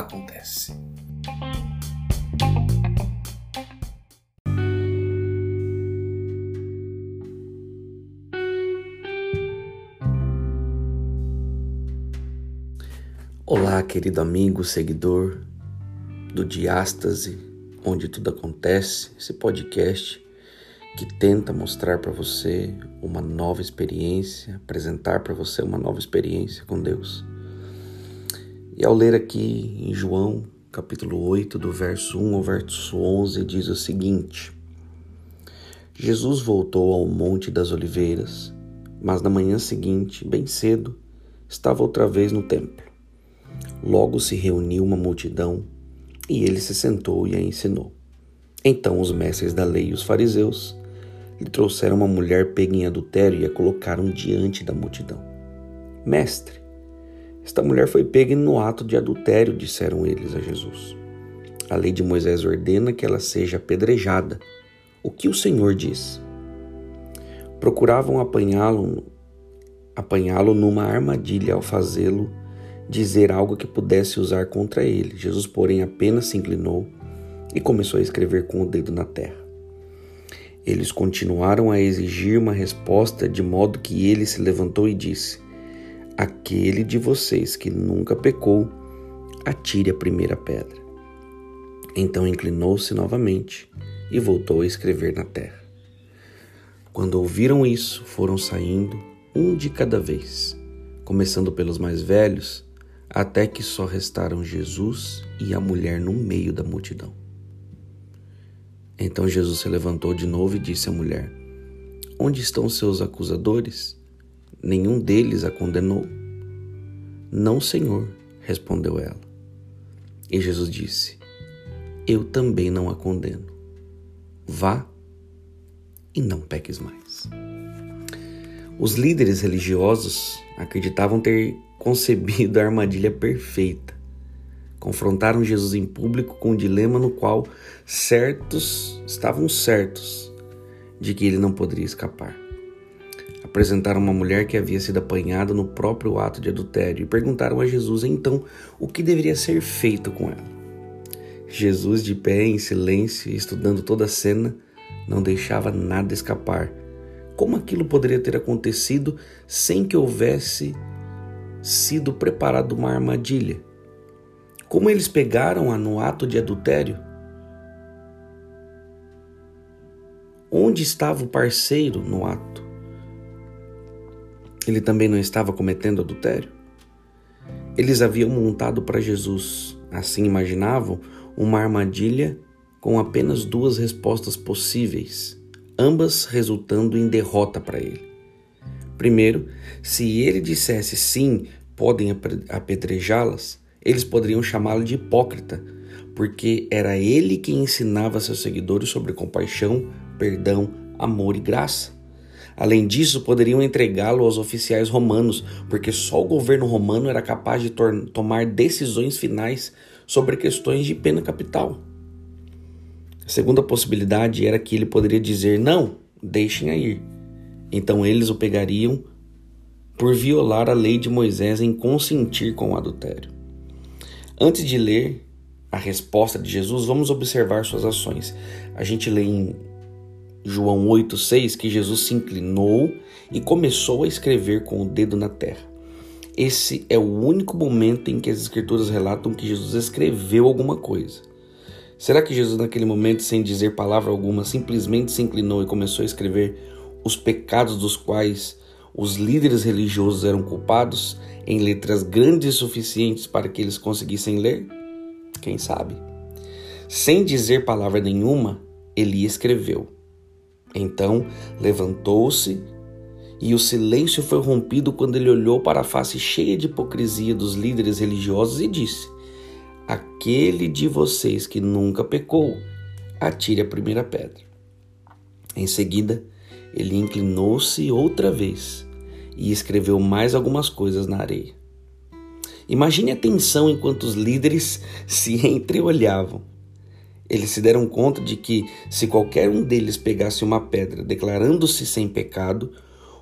acontece. Olá, querido amigo, seguidor do Diástase, onde tudo acontece, esse podcast que tenta mostrar para você uma nova experiência, apresentar para você uma nova experiência com Deus. E ao ler aqui em João, capítulo 8, do verso 1 ao verso 11, diz o seguinte: Jesus voltou ao Monte das Oliveiras, mas na manhã seguinte, bem cedo, estava outra vez no templo Logo se reuniu uma multidão e ele se sentou e a ensinou. Então os mestres da lei e os fariseus lhe trouxeram uma mulher pega em adultério e a colocaram diante da multidão. Mestre, esta mulher foi pega no ato de adultério, disseram eles a Jesus. A lei de Moisés ordena que ela seja apedrejada. O que o Senhor diz? Procuravam apanhá-lo apanhá-lo numa armadilha ao fazê-lo dizer algo que pudesse usar contra ele. Jesus, porém, apenas se inclinou e começou a escrever com o dedo na terra. Eles continuaram a exigir uma resposta, de modo que ele se levantou e disse: Aquele de vocês que nunca pecou, atire a primeira pedra. Então inclinou-se novamente e voltou a escrever na terra. Quando ouviram isso, foram saindo, um de cada vez, começando pelos mais velhos até que só restaram Jesus e a mulher no meio da multidão. Então Jesus se levantou de novo e disse à mulher: Onde estão seus acusadores? Nenhum deles a condenou. Não, Senhor, respondeu ela. E Jesus disse: Eu também não a condeno. Vá e não peques mais. Os líderes religiosos acreditavam ter concebido a armadilha perfeita. Confrontaram Jesus em público com um dilema no qual certos estavam certos de que ele não poderia escapar. Apresentaram uma mulher que havia sido apanhada no próprio ato de adultério e perguntaram a Jesus então o que deveria ser feito com ela. Jesus, de pé em silêncio, estudando toda a cena, não deixava nada escapar como aquilo poderia ter acontecido sem que houvesse sido preparado uma armadilha? Como eles pegaram-a no ato de adultério? Onde estava o parceiro no ato? Ele também não estava cometendo adultério? Eles haviam montado para Jesus, assim imaginavam, uma armadilha com apenas duas respostas possíveis ambas resultando em derrota para ele. Primeiro, se ele dissesse sim, podem apedrejá-las, eles poderiam chamá-lo de hipócrita, porque era ele quem ensinava seus seguidores sobre compaixão, perdão, amor e graça. Além disso, poderiam entregá-lo aos oficiais romanos, porque só o governo romano era capaz de tomar decisões finais sobre questões de pena capital. A segunda possibilidade era que ele poderia dizer: Não, deixem a ir. Então eles o pegariam por violar a lei de Moisés em consentir com o adultério. Antes de ler a resposta de Jesus, vamos observar suas ações. A gente lê em João 8,6 que Jesus se inclinou e começou a escrever com o dedo na terra. Esse é o único momento em que as Escrituras relatam que Jesus escreveu alguma coisa. Será que Jesus, naquele momento, sem dizer palavra alguma, simplesmente se inclinou e começou a escrever os pecados dos quais os líderes religiosos eram culpados em letras grandes suficientes para que eles conseguissem ler? Quem sabe? Sem dizer palavra nenhuma, ele escreveu. Então levantou-se e o silêncio foi rompido quando ele olhou para a face cheia de hipocrisia dos líderes religiosos e disse: aquele de vocês que nunca pecou, atire a primeira pedra. Em seguida, ele inclinou-se outra vez e escreveu mais algumas coisas na areia. Imagine a tensão enquanto os líderes se entreolhavam. Eles se deram conta de que, se qualquer um deles pegasse uma pedra declarando-se sem pecado,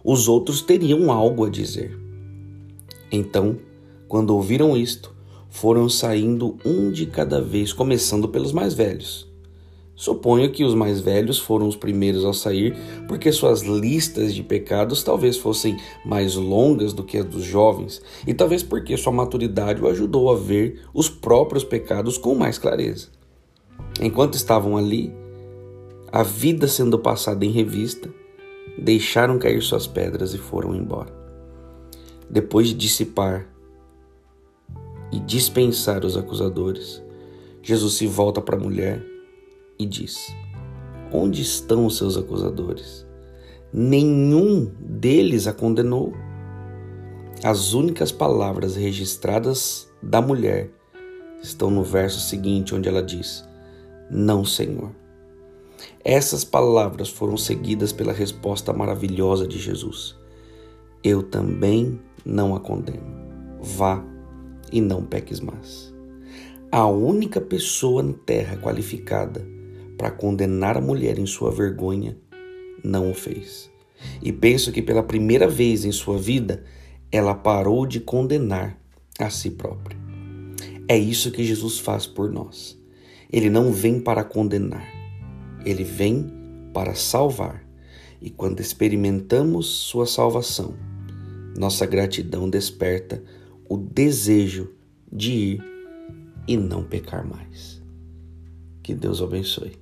os outros teriam algo a dizer. Então, quando ouviram isto, foram saindo um de cada vez, começando pelos mais velhos. Suponho que os mais velhos foram os primeiros a sair, porque suas listas de pecados talvez fossem mais longas do que as dos jovens, e talvez porque sua maturidade o ajudou a ver os próprios pecados com mais clareza. Enquanto estavam ali, a vida sendo passada em revista, deixaram cair suas pedras e foram embora. Depois de dissipar e dispensar os acusadores, Jesus se volta para a mulher e diz: Onde estão os seus acusadores? Nenhum deles a condenou. As únicas palavras registradas da mulher estão no verso seguinte, onde ela diz: Não, Senhor. Essas palavras foram seguidas pela resposta maravilhosa de Jesus: Eu também não a condeno. Vá e não peques mais. A única pessoa na terra qualificada para condenar a mulher em sua vergonha não o fez. E penso que pela primeira vez em sua vida ela parou de condenar a si própria. É isso que Jesus faz por nós. Ele não vem para condenar, ele vem para salvar. E quando experimentamos sua salvação, nossa gratidão desperta o desejo de ir e não pecar mais. Que Deus abençoe.